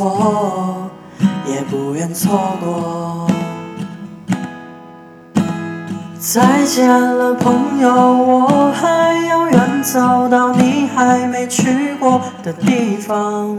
宁愿错，也不愿错过。再见了，朋友，我还要远走到你还没去过的地方。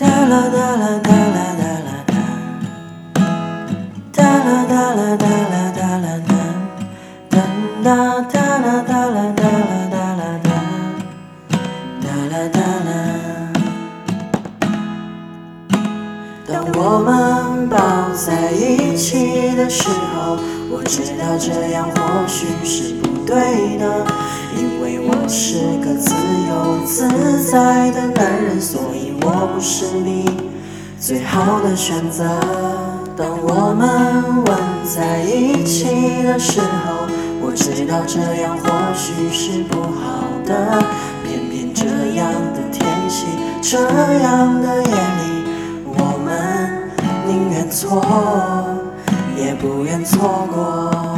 哒啦哒啦哒啦哒啦哒，哒啦哒啦哒啦哒啦哒，哒啦哒啦哒啦哒啦哒啦哒，哒啦哒啦。当我们抱在一起的时候，我知道这样或许是不对的，因为我是个自由自在的男人，所以我不是你最好的选择。当我们吻在一起的时候，我知道这样或许是不好的，偏偏这样的天气，这样的夜里，我们宁愿错，也不愿错过。